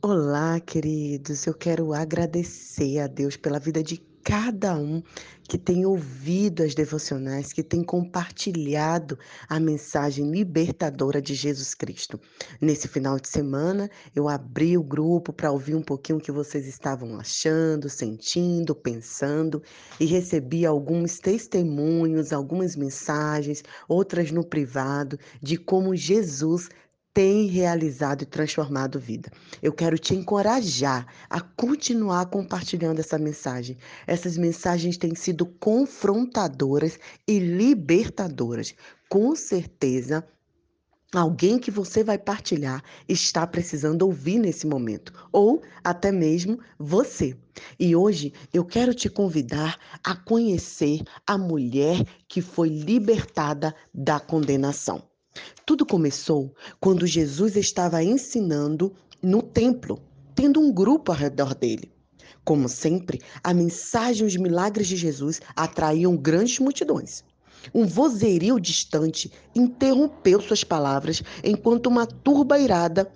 Olá, queridos. Eu quero agradecer a Deus pela vida de cada um que tem ouvido as devocionais, que tem compartilhado a mensagem libertadora de Jesus Cristo. Nesse final de semana, eu abri o grupo para ouvir um pouquinho o que vocês estavam achando, sentindo, pensando e recebi alguns testemunhos, algumas mensagens, outras no privado, de como Jesus tem realizado e transformado vida. Eu quero te encorajar a continuar compartilhando essa mensagem. Essas mensagens têm sido confrontadoras e libertadoras. Com certeza, Alguém que você vai partilhar está precisando ouvir nesse momento, ou até mesmo você. E hoje eu quero te convidar a conhecer a mulher que foi libertada da condenação. Tudo começou quando Jesus estava ensinando no templo, tendo um grupo ao redor dele. Como sempre, a mensagem e os milagres de Jesus atraíam grandes multidões. Um vozerio distante interrompeu suas palavras enquanto uma turba irada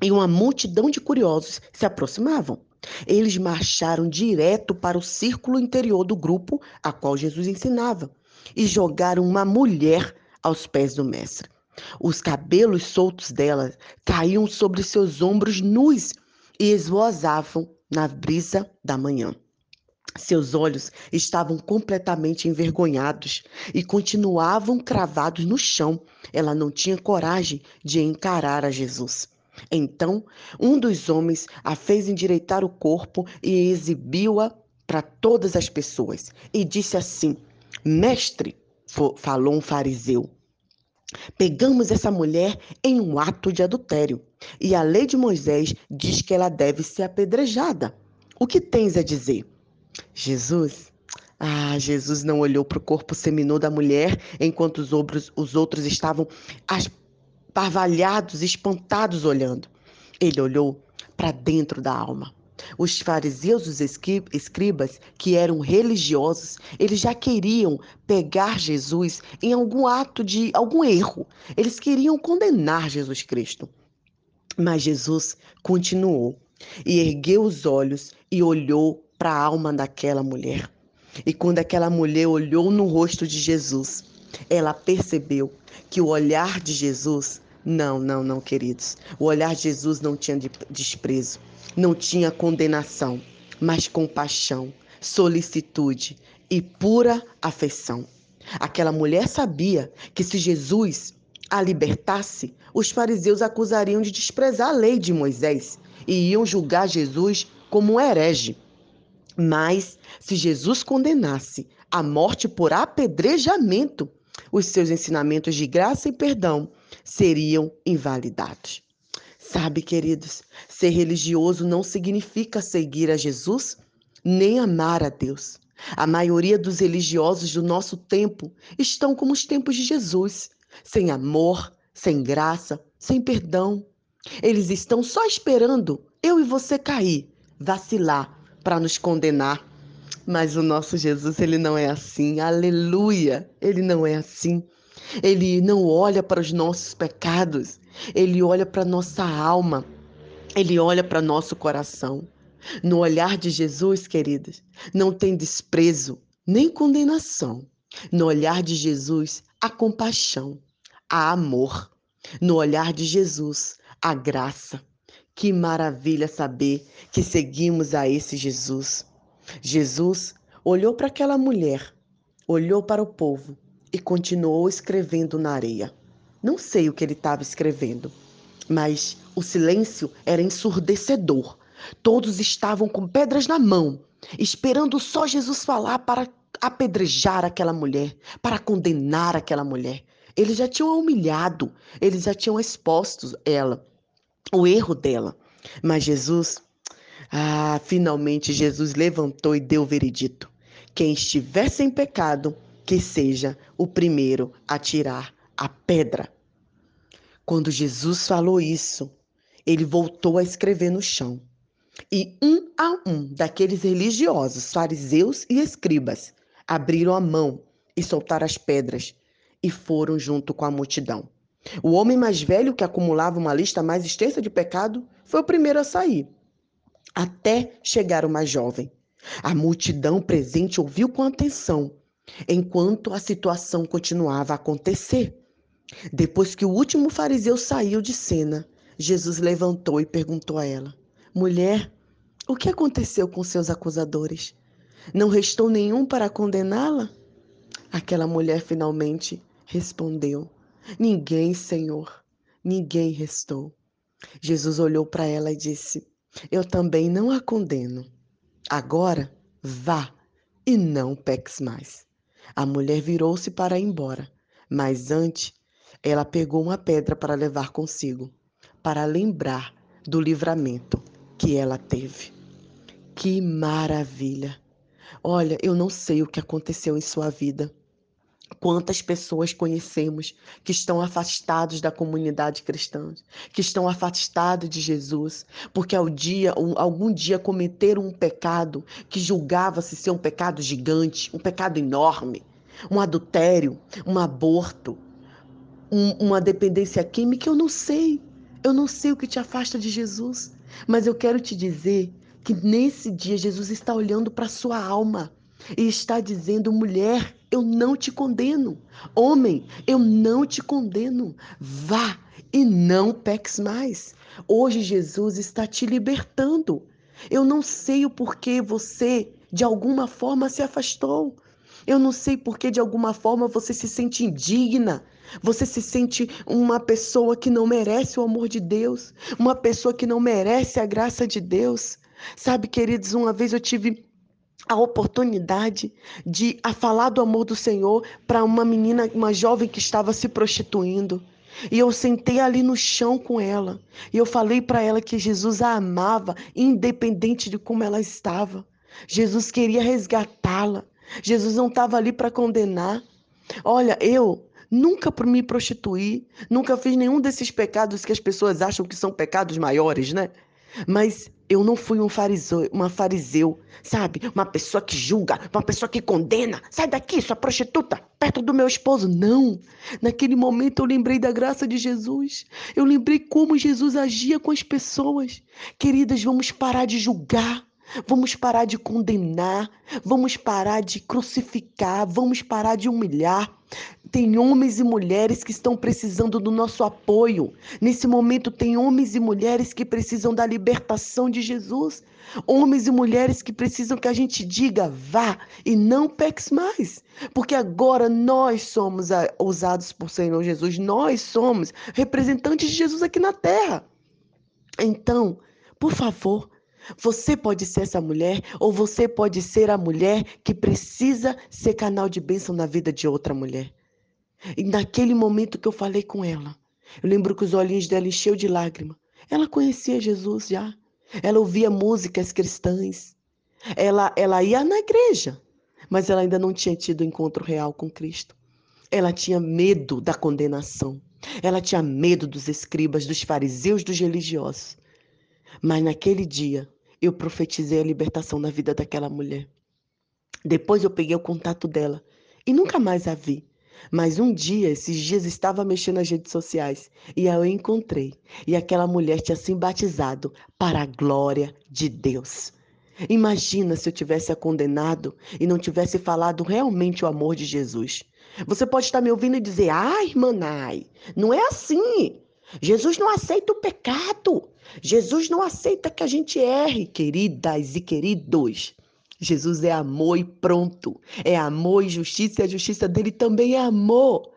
e uma multidão de curiosos se aproximavam. Eles marcharam direto para o círculo interior do grupo a qual Jesus ensinava e jogaram uma mulher aos pés do mestre. Os cabelos soltos dela caíam sobre seus ombros nus e esvoaçavam na brisa da manhã. Seus olhos estavam completamente envergonhados e continuavam cravados no chão. Ela não tinha coragem de encarar a Jesus. Então, um dos homens a fez endireitar o corpo e exibiu-a para todas as pessoas. E disse assim: Mestre, falou um fariseu, Pegamos essa mulher em um ato de adultério, e a lei de Moisés diz que ela deve ser apedrejada. O que tens a dizer? Jesus. Ah, Jesus não olhou para o corpo seminu da mulher enquanto os outros, os outros estavam parvalhados, espantados olhando. Ele olhou para dentro da alma. Os fariseus, os escribas, que eram religiosos, eles já queriam pegar Jesus em algum ato de algum erro. Eles queriam condenar Jesus Cristo. Mas Jesus continuou e ergueu os olhos e olhou para a alma daquela mulher. E quando aquela mulher olhou no rosto de Jesus, ela percebeu que o olhar de Jesus, não, não, não, queridos, o olhar de Jesus não tinha desprezo não tinha condenação, mas compaixão, solicitude e pura afeição. Aquela mulher sabia que se Jesus a libertasse, os fariseus acusariam de desprezar a lei de Moisés e iam julgar Jesus como um herege. Mas se Jesus condenasse a morte por apedrejamento, os seus ensinamentos de graça e perdão seriam invalidados. Sabe, queridos, ser religioso não significa seguir a Jesus nem amar a Deus. A maioria dos religiosos do nosso tempo estão como os tempos de Jesus, sem amor, sem graça, sem perdão. Eles estão só esperando eu e você cair, vacilar para nos condenar. Mas o nosso Jesus, ele não é assim. Aleluia! Ele não é assim. Ele não olha para os nossos pecados, ele olha para nossa alma, ele olha para nosso coração. No olhar de Jesus, queridas, não tem desprezo nem condenação. No olhar de Jesus, há compaixão, há amor. No olhar de Jesus, há graça. Que maravilha saber que seguimos a esse Jesus. Jesus olhou para aquela mulher, olhou para o povo e continuou escrevendo na areia. Não sei o que ele estava escrevendo, mas o silêncio era ensurdecedor. Todos estavam com pedras na mão, esperando só Jesus falar para apedrejar aquela mulher, para condenar aquela mulher. Eles já tinham humilhado, eles já tinham exposto ela, o erro dela. Mas Jesus, ah, finalmente Jesus levantou e deu o veredito. Quem estiver sem pecado, que seja o primeiro a tirar a pedra. Quando Jesus falou isso, ele voltou a escrever no chão. E um a um daqueles religiosos, fariseus e escribas, abriram a mão e soltaram as pedras e foram junto com a multidão. O homem mais velho, que acumulava uma lista mais extensa de pecado, foi o primeiro a sair, até chegar o mais jovem. A multidão presente ouviu com atenção, enquanto a situação continuava a acontecer. Depois que o último fariseu saiu de cena, Jesus levantou e perguntou a ela: Mulher, o que aconteceu com seus acusadores? Não restou nenhum para condená-la? Aquela mulher finalmente respondeu: Ninguém, Senhor, ninguém restou. Jesus olhou para ela e disse: Eu também não a condeno. Agora vá e não peques mais. A mulher virou-se para ir embora, mas antes ela pegou uma pedra para levar consigo, para lembrar do livramento que ela teve. Que maravilha! Olha, eu não sei o que aconteceu em sua vida. Quantas pessoas conhecemos que estão afastados da comunidade cristã, que estão afastados de Jesus, porque ao dia, algum dia cometeram um pecado que julgava-se ser um pecado gigante, um pecado enorme, um adultério, um aborto, um, uma dependência química. Eu não sei, eu não sei o que te afasta de Jesus, mas eu quero te dizer que nesse dia Jesus está olhando para sua alma e está dizendo: mulher, eu não te condeno. Homem, eu não te condeno. Vá e não peques mais. Hoje Jesus está te libertando. Eu não sei o porquê você, de alguma forma, se afastou. Eu não sei porquê, de alguma forma, você se sente indigna. Você se sente uma pessoa que não merece o amor de Deus, uma pessoa que não merece a graça de Deus. Sabe, queridos, uma vez eu tive a oportunidade de a falar do amor do Senhor para uma menina, uma jovem que estava se prostituindo. E eu sentei ali no chão com ela. E eu falei para ela que Jesus a amava, independente de como ela estava. Jesus queria resgatá-la. Jesus não estava ali para condenar. Olha, eu nunca me prostituí, nunca fiz nenhum desses pecados que as pessoas acham que são pecados maiores, né? Mas eu não fui um fariseu, uma fariseu, sabe? Uma pessoa que julga, uma pessoa que condena. Sai daqui, sua prostituta, perto do meu esposo. Não. Naquele momento eu lembrei da graça de Jesus. Eu lembrei como Jesus agia com as pessoas. Queridas, vamos parar de julgar. Vamos parar de condenar, vamos parar de crucificar, vamos parar de humilhar. Tem homens e mulheres que estão precisando do nosso apoio. Nesse momento, tem homens e mulheres que precisam da libertação de Jesus. Homens e mulheres que precisam que a gente diga vá e não peques mais. Porque agora nós somos usados por Senhor Jesus, nós somos representantes de Jesus aqui na terra. Então, por favor, você pode ser essa mulher, ou você pode ser a mulher que precisa ser canal de bênção na vida de outra mulher. E naquele momento que eu falei com ela, eu lembro que os olhinhos dela encheu de lágrima. Ela conhecia Jesus já. Ela ouvia músicas cristãs. Ela, ela ia na igreja, mas ela ainda não tinha tido encontro real com Cristo. Ela tinha medo da condenação. Ela tinha medo dos escribas, dos fariseus, dos religiosos. Mas naquele dia, eu profetizei a libertação na vida daquela mulher. Depois eu peguei o contato dela e nunca mais a vi. Mas um dia, esses dias, estava mexendo nas redes sociais e aí eu encontrei. E aquela mulher tinha se batizado para a glória de Deus. Imagina se eu tivesse a condenado e não tivesse falado realmente o amor de Jesus. Você pode estar me ouvindo e dizer: ah, irmã Nai, não é assim. Jesus não aceita o pecado. Jesus não aceita que a gente erre, queridas e queridos. Jesus é amor e pronto. É amor e justiça, e a justiça dele também é amor.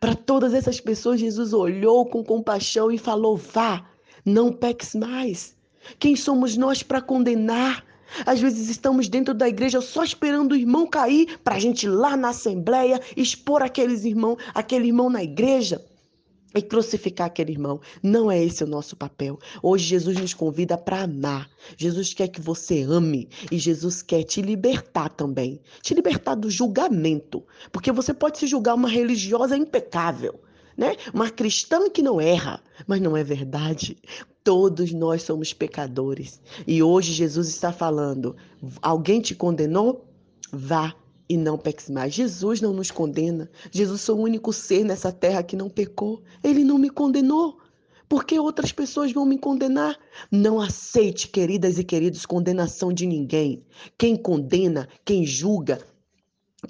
Para todas essas pessoas, Jesus olhou com compaixão e falou: vá, não peques mais. Quem somos nós para condenar? Às vezes estamos dentro da igreja só esperando o irmão cair para a gente ir lá na assembleia expor aqueles irmão, aquele irmão na igreja e crucificar aquele irmão. Não é esse o nosso papel. Hoje Jesus nos convida para amar. Jesus quer que você ame e Jesus quer te libertar também. Te libertar do julgamento, porque você pode se julgar uma religiosa impecável, né? Uma cristã que não erra, mas não é verdade. Todos nós somos pecadores. E hoje Jesus está falando: alguém te condenou? Vá e não peques mais. Jesus não nos condena. Jesus foi o único ser nessa terra que não pecou. Ele não me condenou. Por que outras pessoas vão me condenar? Não aceite, queridas e queridos, condenação de ninguém. Quem condena, quem julga,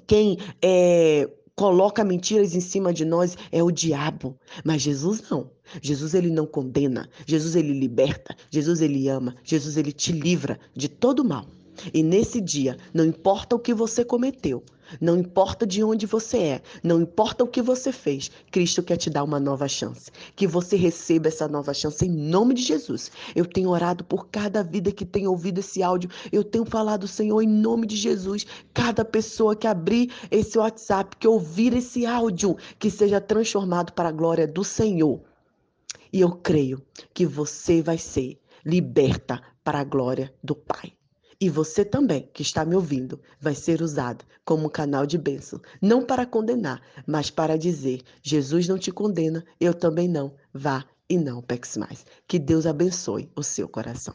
quem é, coloca mentiras em cima de nós é o diabo. Mas Jesus não. Jesus ele não condena. Jesus ele liberta. Jesus ele ama. Jesus ele te livra de todo mal. E nesse dia, não importa o que você cometeu, não importa de onde você é, não importa o que você fez, Cristo quer te dar uma nova chance. Que você receba essa nova chance em nome de Jesus. Eu tenho orado por cada vida que tem ouvido esse áudio. Eu tenho falado, Senhor, em nome de Jesus, cada pessoa que abrir esse WhatsApp, que ouvir esse áudio, que seja transformado para a glória do Senhor. E eu creio que você vai ser liberta para a glória do Pai. E você também, que está me ouvindo, vai ser usado como canal de bênção, não para condenar, mas para dizer: Jesus não te condena, eu também não. Vá e não peques mais. Que Deus abençoe o seu coração.